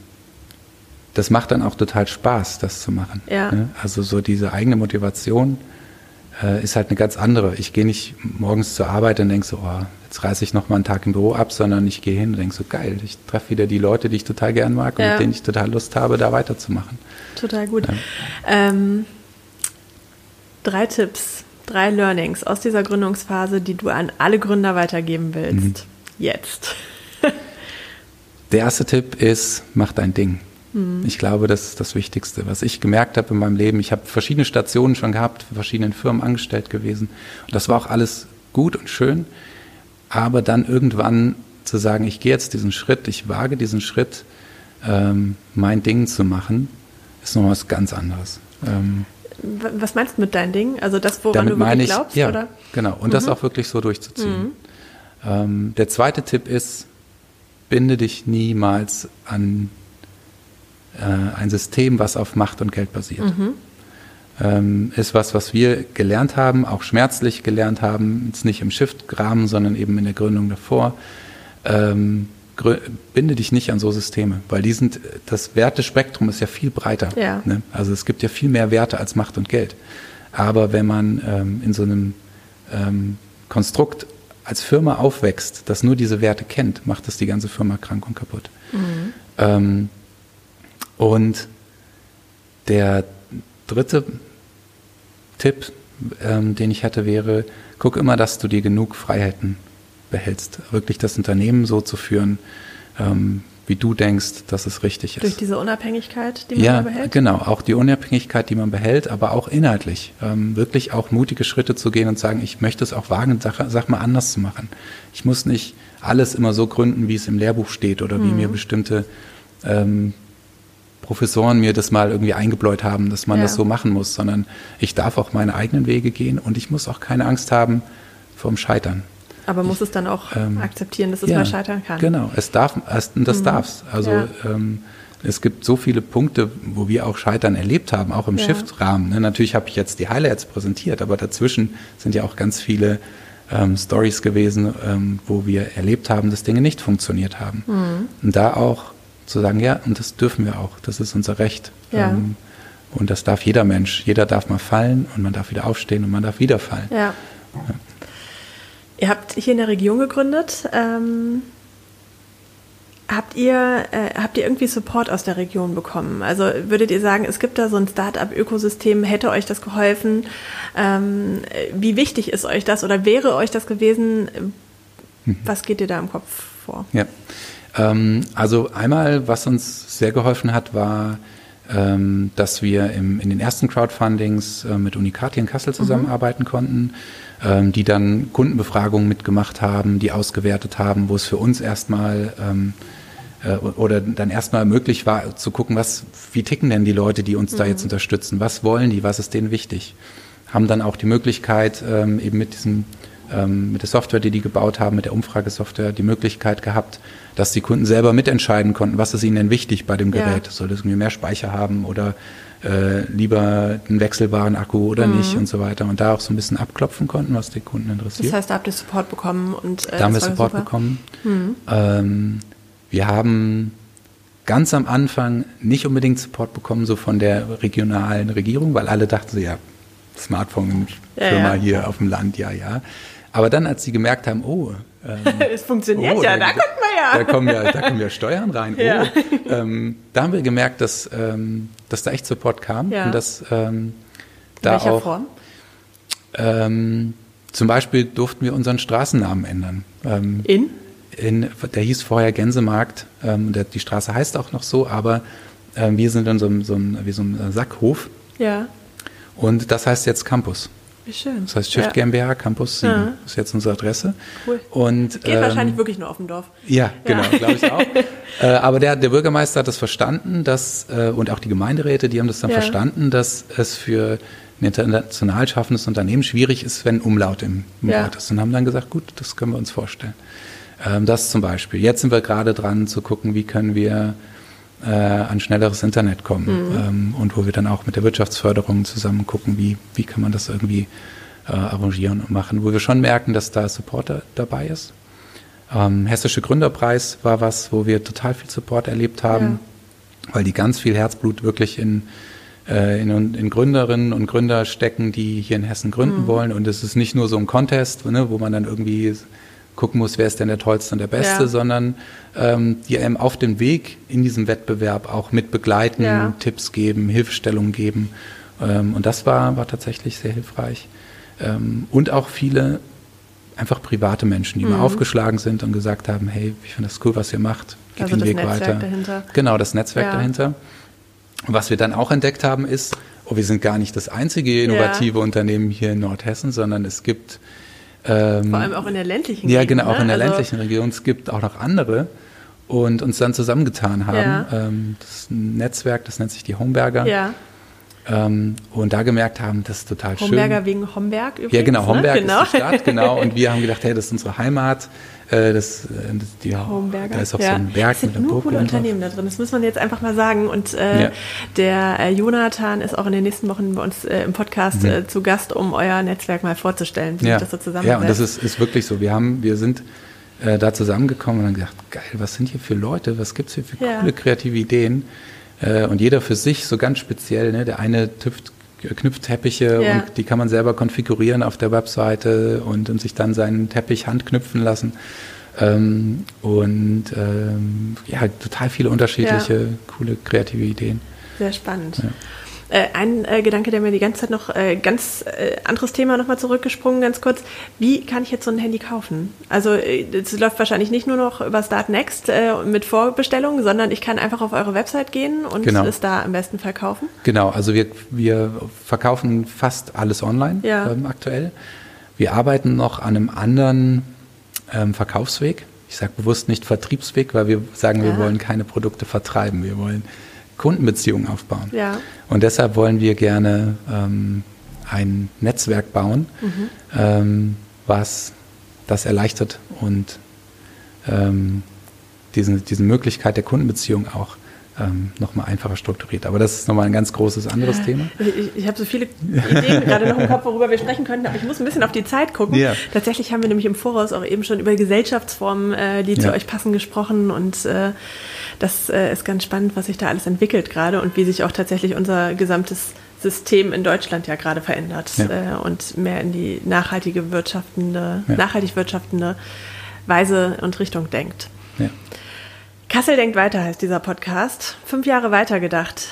das macht dann auch total Spaß, das zu machen. Ja. Ne? Also so diese eigene Motivation äh, ist halt eine ganz andere. Ich gehe nicht morgens zur Arbeit und denke so, oh, jetzt reiße ich noch mal einen Tag im Büro ab, sondern ich gehe hin und denke so, geil, ich treffe wieder die Leute, die ich total gern mag und ja. mit denen ich total Lust habe, da weiterzumachen. Total gut. Ja. Ähm, drei Tipps, drei Learnings aus dieser Gründungsphase, die du an alle Gründer weitergeben willst. Mhm. Jetzt. Der erste Tipp ist, mach dein Ding. Mhm. Ich glaube, das ist das Wichtigste, was ich gemerkt habe in meinem Leben. Ich habe verschiedene Stationen schon gehabt, für verschiedene Firmen angestellt gewesen. Und das war auch alles gut und schön. Aber dann irgendwann zu sagen, ich gehe jetzt diesen Schritt, ich wage diesen Schritt, ähm, mein Ding zu machen, ist noch was ganz anderes. Ähm, was meinst du mit deinem Ding? Also das, woran Damit du wirklich ich, glaubst? Ja, oder? genau. Und mhm. das auch wirklich so durchzuziehen. Mhm. Ähm, der zweite Tipp ist, binde dich niemals an äh, ein System, was auf Macht und Geld basiert. Mhm. Ähm, ist was, was wir gelernt haben, auch schmerzlich gelernt haben, jetzt nicht im Shift-Rahmen, sondern eben in der Gründung davor. Ähm, binde dich nicht an so Systeme, weil die sind, das Wertespektrum ist ja viel breiter. Ja. Ne? Also es gibt ja viel mehr Werte als Macht und Geld. Aber wenn man ähm, in so einem ähm, Konstrukt als Firma aufwächst, das nur diese Werte kennt, macht das die ganze Firma krank und kaputt. Mhm. Ähm, und der dritte Tipp, ähm, den ich hatte, wäre, guck immer, dass du dir genug Freiheiten behältst. Wirklich das Unternehmen so zu führen, ähm, wie du denkst, dass es richtig ist. Durch diese Unabhängigkeit, die man ja, behält? Genau, auch die Unabhängigkeit, die man behält, aber auch inhaltlich. Ähm, wirklich auch mutige Schritte zu gehen und sagen, ich möchte es auch wagen, Sach, Sach mal anders zu machen. Ich muss nicht alles immer so gründen, wie es im Lehrbuch steht oder mhm. wie mir bestimmte ähm, Professoren mir das mal irgendwie eingebläut haben, dass man ja. das so machen muss, sondern ich darf auch meine eigenen Wege gehen und ich muss auch keine Angst haben vom Scheitern. Aber muss es dann auch ähm, akzeptieren, dass es ja, mal scheitern kann. Genau, es darf, es, das mhm. darf Also ja. ähm, es gibt so viele Punkte, wo wir auch Scheitern erlebt haben, auch im ja. Shift-Rahmen. Ne? Natürlich habe ich jetzt die Highlights präsentiert, aber dazwischen sind ja auch ganz viele ähm, Stories gewesen, ähm, wo wir erlebt haben, dass Dinge nicht funktioniert haben. Mhm. Und da auch zu sagen, ja, und das dürfen wir auch, das ist unser Recht. Ja. Ähm, und das darf jeder Mensch. Jeder darf mal fallen und man darf wieder aufstehen und man darf wieder fallen. Ja. Ihr habt hier in der Region gegründet. Ähm, habt, ihr, äh, habt ihr irgendwie Support aus der Region bekommen? Also würdet ihr sagen, es gibt da so ein Start-up-Ökosystem, hätte euch das geholfen? Ähm, wie wichtig ist euch das oder wäre euch das gewesen? Mhm. Was geht dir da im Kopf vor? Ja, ähm, also einmal, was uns sehr geholfen hat, war ähm, dass wir im, in den ersten Crowdfundings äh, mit Unicati in Kassel mhm. zusammenarbeiten mhm. konnten, ähm, die dann Kundenbefragungen mitgemacht haben, die ausgewertet haben, wo es für uns erstmal ähm, äh, oder dann erstmal möglich war zu gucken, was, wie ticken denn die Leute, die uns mhm. da jetzt unterstützen, was wollen die, was ist denen wichtig. Haben dann auch die Möglichkeit, ähm, eben mit diesem ähm, mit der Software, die die gebaut haben, mit der Umfragesoftware, die Möglichkeit gehabt, dass die Kunden selber mitentscheiden konnten, was ist ihnen denn wichtig bei dem Gerät. Ja. Soll es irgendwie mehr Speicher haben oder äh, lieber einen wechselbaren Akku oder mhm. nicht und so weiter. Und da auch so ein bisschen abklopfen konnten, was die Kunden interessiert. Das heißt, da habt ihr Support bekommen und äh, da haben wir Support super. bekommen. Mhm. Ähm, wir haben ganz am Anfang nicht unbedingt Support bekommen, so von der regionalen Regierung, weil alle dachten so, ja, Smartphone-Firma ja, ja. hier auf dem Land, ja, ja. Aber dann, als sie gemerkt haben, oh, ähm, es funktioniert oh, ja, da, da kommt man ja. Da kommen ja, da kommen ja Steuern rein. Oh, ja. ähm, da haben wir gemerkt, dass, ähm, dass da echt Support kam ja. und dass ähm, da welcher auch Form? Ähm, zum Beispiel durften wir unseren Straßennamen ändern. Ähm, In? In, der hieß vorher Gänsemarkt. Ähm, der, die Straße heißt auch noch so, aber wir sind in so, einem, so ein, wie so ein Sackhof. Ja. Und das heißt jetzt Campus. Wie schön. Das heißt Shift ja. GmbH Campus 7 ja. ist jetzt unsere Adresse. Cool. Und, Geht ähm, wahrscheinlich wirklich nur auf dem Dorf. Ja, genau, ja. glaube ich auch. äh, aber der, der Bürgermeister hat das verstanden, dass, äh, und auch die Gemeinderäte, die haben das dann verstanden, dass es für ein international schaffendes Unternehmen schwierig ist, wenn Umlaut im, im Wort ist. Und haben dann gesagt, gut, das können wir uns vorstellen. Ähm, das zum Beispiel. Jetzt sind wir gerade dran zu gucken, wie können wir äh, an schnelleres Internet kommen mhm. ähm, und wo wir dann auch mit der Wirtschaftsförderung zusammen gucken, wie, wie kann man das irgendwie äh, arrangieren und machen, wo wir schon merken, dass da Supporter dabei ist. Ähm, Hessische Gründerpreis war was, wo wir total viel Support erlebt haben, ja. weil die ganz viel Herzblut wirklich in, äh, in, in, Gründerinnen und Gründer stecken, die hier in Hessen gründen mhm. wollen. Und es ist nicht nur so ein Contest, ne, wo man dann irgendwie gucken muss, wer ist denn der Tollste und der Beste, ja. sondern ähm, die einem auf dem Weg in diesem Wettbewerb auch mit begleiten, ja. Tipps geben, Hilfestellungen geben. Ähm, und das war, war tatsächlich sehr hilfreich. Ähm, und auch viele einfach private Menschen, die mhm. mal aufgeschlagen sind und gesagt haben, hey, ich finde das cool, was ihr macht, geht also den Weg Netzwerk weiter. Dahinter. Genau, das Netzwerk ja. dahinter. Und was wir dann auch entdeckt haben, ist, oh, wir sind gar nicht das einzige innovative ja. Unternehmen hier in Nordhessen, sondern es gibt ähm, Vor allem auch in der ländlichen Region. Ja, genau, auch ne? in der also ländlichen Region. Es gibt auch noch andere und uns dann zusammengetan haben. Ja. Ähm, das ist ein Netzwerk, das nennt sich die Homberger. Ja. Ähm, und da gemerkt haben, das ist total Homberger schön. Homberger wegen Homberg übrigens. Ja, genau, Homberg ne? genau. ist die Stadt, genau. Und wir haben gedacht, hey, das ist unsere Heimat. Äh, das, äh, das, die. Da ist auch ja. so ein Berg es sind mit nur coole Unternehmen da drin, das muss man jetzt einfach mal sagen. Und äh, ja. der äh, Jonathan ist auch in den nächsten Wochen bei uns äh, im Podcast mhm. Zu Gast, um euer Netzwerk mal vorzustellen, wie ja. das so zusammensetzt. Ja, und das ist, ist wirklich so. Wir haben, wir sind da zusammengekommen und haben gedacht, geil, was sind hier für Leute, was gibt es hier für coole kreative Ideen? und jeder für sich so ganz speziell. Ne? Der eine tüft Knüpfteppiche ja. und die kann man selber konfigurieren auf der Webseite und, und sich dann seinen Teppich handknüpfen lassen. Ähm, und ähm, ja, total viele unterschiedliche, ja. coole, kreative Ideen. Sehr spannend. Ja. Äh, ein äh, Gedanke, der mir die ganze Zeit noch, äh, ganz äh, anderes Thema nochmal zurückgesprungen, ganz kurz. Wie kann ich jetzt so ein Handy kaufen? Also es läuft wahrscheinlich nicht nur noch über Start Next äh, mit Vorbestellung, sondern ich kann einfach auf eure Website gehen und genau. es da im besten Fall kaufen? Genau, also wir, wir verkaufen fast alles online ja. ähm, aktuell. Wir arbeiten noch an einem anderen ähm, Verkaufsweg. Ich sage bewusst nicht Vertriebsweg, weil wir sagen, ja. wir wollen keine Produkte vertreiben. Wir wollen Kundenbeziehungen aufbauen. Ja. Und deshalb wollen wir gerne ähm, ein Netzwerk bauen, mhm. ähm, was das erleichtert und ähm, diesen, diese Möglichkeit der Kundenbeziehung auch ähm, nochmal einfacher strukturiert. Aber das ist nochmal ein ganz großes anderes Thema. Ich, ich habe so viele Ideen gerade noch im Kopf, worüber wir sprechen könnten, aber ich muss ein bisschen auf die Zeit gucken. Ja. Tatsächlich haben wir nämlich im Voraus auch eben schon über Gesellschaftsformen, äh, die ja. zu euch passen, gesprochen und äh, das äh, ist ganz spannend, was sich da alles entwickelt gerade und wie sich auch tatsächlich unser gesamtes System in Deutschland ja gerade verändert ja. Äh, und mehr in die nachhaltige wirtschaftende, nachhaltig wirtschaftende Weise und Richtung denkt. Ja. Kassel denkt weiter heißt dieser Podcast. Fünf Jahre weiter gedacht.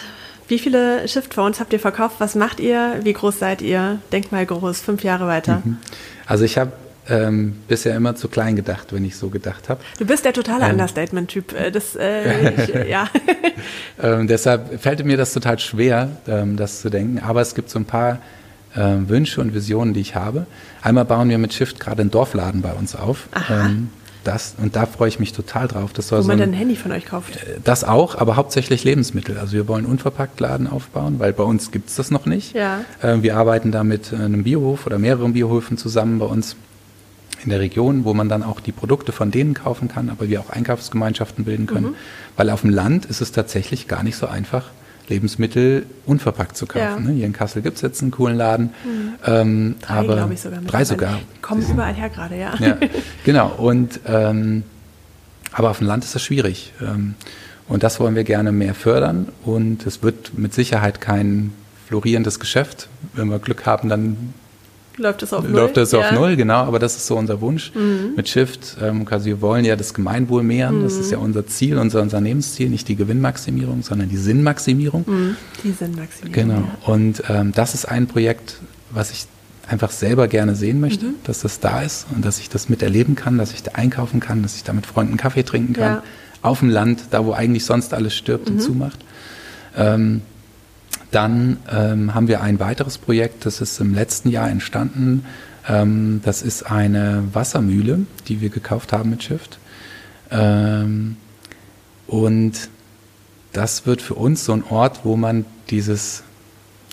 Wie viele Shift-Phones habt ihr verkauft? Was macht ihr? Wie groß seid ihr? Denkt mal groß, fünf Jahre weiter. Mhm. Also ich habe ähm, bisher immer zu klein gedacht, wenn ich so gedacht habe. Du bist der totale ähm, Understatement-Typ. Äh, äh, ich, ja. ähm, deshalb fällt mir das total schwer, ähm, das zu denken. Aber es gibt so ein paar ähm, Wünsche und Visionen, die ich habe. Einmal bauen wir mit Shift gerade einen Dorfladen bei uns auf. Aha. Ähm, das, und da freue ich mich total drauf. Das soll Wo man so ein, dann ein Handy von euch kauft. Äh, das auch, aber hauptsächlich Lebensmittel. Also wir wollen unverpackt Laden aufbauen, weil bei uns gibt es das noch nicht. Ja. Äh, wir arbeiten da mit einem Biohof oder mehreren Biohöfen zusammen bei uns in der Region, wo man dann auch die Produkte von denen kaufen kann, aber wir auch Einkaufsgemeinschaften bilden können. Mhm. Weil auf dem Land ist es tatsächlich gar nicht so einfach, Lebensmittel unverpackt zu kaufen. Ja. Ne? Hier in Kassel gibt es jetzt einen coolen Laden. Mhm. Ähm, drei, aber glaube ich sogar. Drei sogar. Kommen überall her gerade, ja. ja. Genau. Und ähm, aber auf dem Land ist das schwierig. Ähm, und das wollen wir gerne mehr fördern. Und es wird mit Sicherheit kein florierendes Geschäft. Wenn wir Glück haben, dann läuft es auf Null. Läuft es ja. auf Null, genau, aber das ist so unser Wunsch mhm. mit Shift. Ähm, quasi wir wollen ja das Gemeinwohl mehren, mhm. das ist ja unser Ziel, unser Unternehmensziel, nicht die Gewinnmaximierung, sondern die Sinnmaximierung. Mhm. Die Sinnmaximierung. Genau. Ja. Und ähm, das ist ein Projekt, was ich einfach selber gerne sehen möchte, mhm. dass das da ist und dass ich das miterleben kann, dass ich da einkaufen kann, dass ich da mit Freunden Kaffee trinken kann. Ja. Auf dem Land, da wo eigentlich sonst alles stirbt und mhm. zumacht. Ähm, dann ähm, haben wir ein weiteres Projekt, das ist im letzten Jahr entstanden. Ähm, das ist eine Wassermühle, die wir gekauft haben mit Shift. Ähm, und das wird für uns so ein Ort, wo man dieses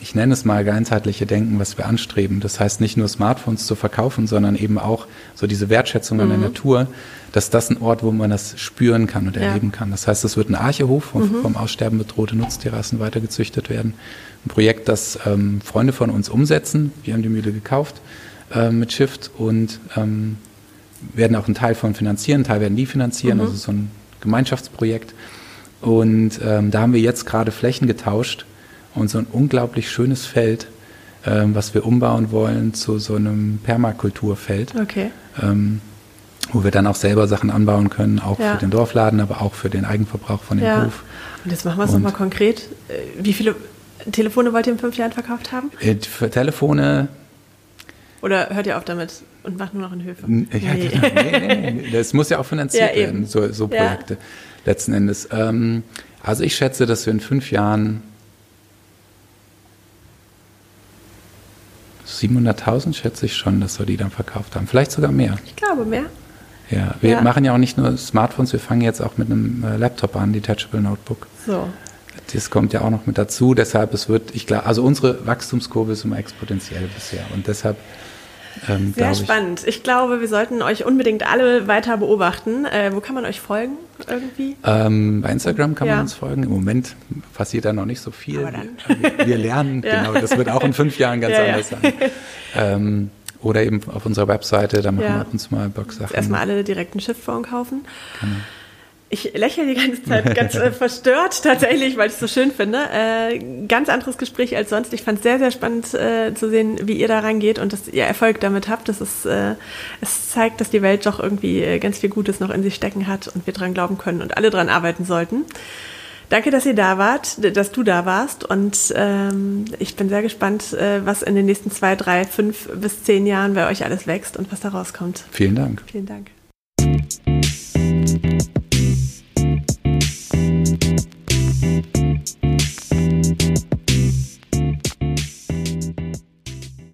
ich nenne es mal ganzheitliche Denken, was wir anstreben. Das heißt nicht nur Smartphones zu verkaufen, sondern eben auch so diese Wertschätzung mhm. an der. Natur, dass das ein Ort, wo man das spüren kann und ja. erleben kann. Das heißt, es wird ein Archehof, wo mhm. vom Aussterben bedrohte Nutzterrassen weitergezüchtet werden. Ein Projekt, das ähm, Freunde von uns umsetzen. Wir haben die Mühle gekauft äh, mit Shift und ähm, werden auch einen Teil von finanzieren, einen Teil werden die finanzieren, mhm. also so ein Gemeinschaftsprojekt. Und ähm, da haben wir jetzt gerade Flächen getauscht und so ein unglaublich schönes Feld, ähm, was wir umbauen wollen zu so einem Permakulturfeld. Okay. Ähm, wo wir dann auch selber Sachen anbauen können, auch ja. für den Dorfladen, aber auch für den Eigenverbrauch von dem ja. Hof. Und jetzt machen wir es nochmal konkret. Äh, wie viele Telefone wollt ihr in fünf Jahren verkauft haben? Äh, für Telefone. Oder hört ihr auf damit und macht nur noch in Höfe? Ja, nee. Genau. nee, nee, nee. Das muss ja auch finanziert ja, werden, so, so Projekte letzten Endes. Ähm, also ich schätze, dass wir in fünf Jahren 700.000 schätze ich schon, dass wir die dann verkauft haben. Vielleicht sogar mehr. Ich glaube mehr. Ja, wir ja. machen ja auch nicht nur Smartphones, wir fangen jetzt auch mit einem äh, Laptop an, Detachable Notebook. So. Das kommt ja auch noch mit dazu. Deshalb, es wird, ich glaube, also unsere Wachstumskurve ist immer exponentiell bisher. Und deshalb ähm, Sehr spannend. Ich. ich. glaube, wir sollten euch unbedingt alle weiter beobachten. Äh, wo kann man euch folgen irgendwie? Ähm, bei Instagram kann ja. man uns folgen. Im Moment passiert da noch nicht so viel. Wir, wir, lernen, ja. genau. Das wird auch in fünf Jahren ganz ja, anders sein. Ähm, oder eben auf unserer Webseite, da machen wir zu mal Box-Sachen. Erstmal alle direkt einen Shift-Phone kaufen. Genau. Ich lächle die ganze Zeit ganz äh, verstört tatsächlich, weil ich es so schön finde. Äh, ganz anderes Gespräch als sonst. Ich fand es sehr, sehr spannend äh, zu sehen, wie ihr da rangeht und dass ihr Erfolg damit habt. Das ist, äh, es zeigt, dass die Welt doch irgendwie äh, ganz viel Gutes noch in sich stecken hat und wir dran glauben können und alle dran arbeiten sollten. Danke, dass ihr da wart, dass du da warst und ähm, ich bin sehr gespannt, äh, was in den nächsten zwei, drei, fünf bis zehn Jahren bei euch alles wächst und was da rauskommt. Vielen Dank. Vielen Dank.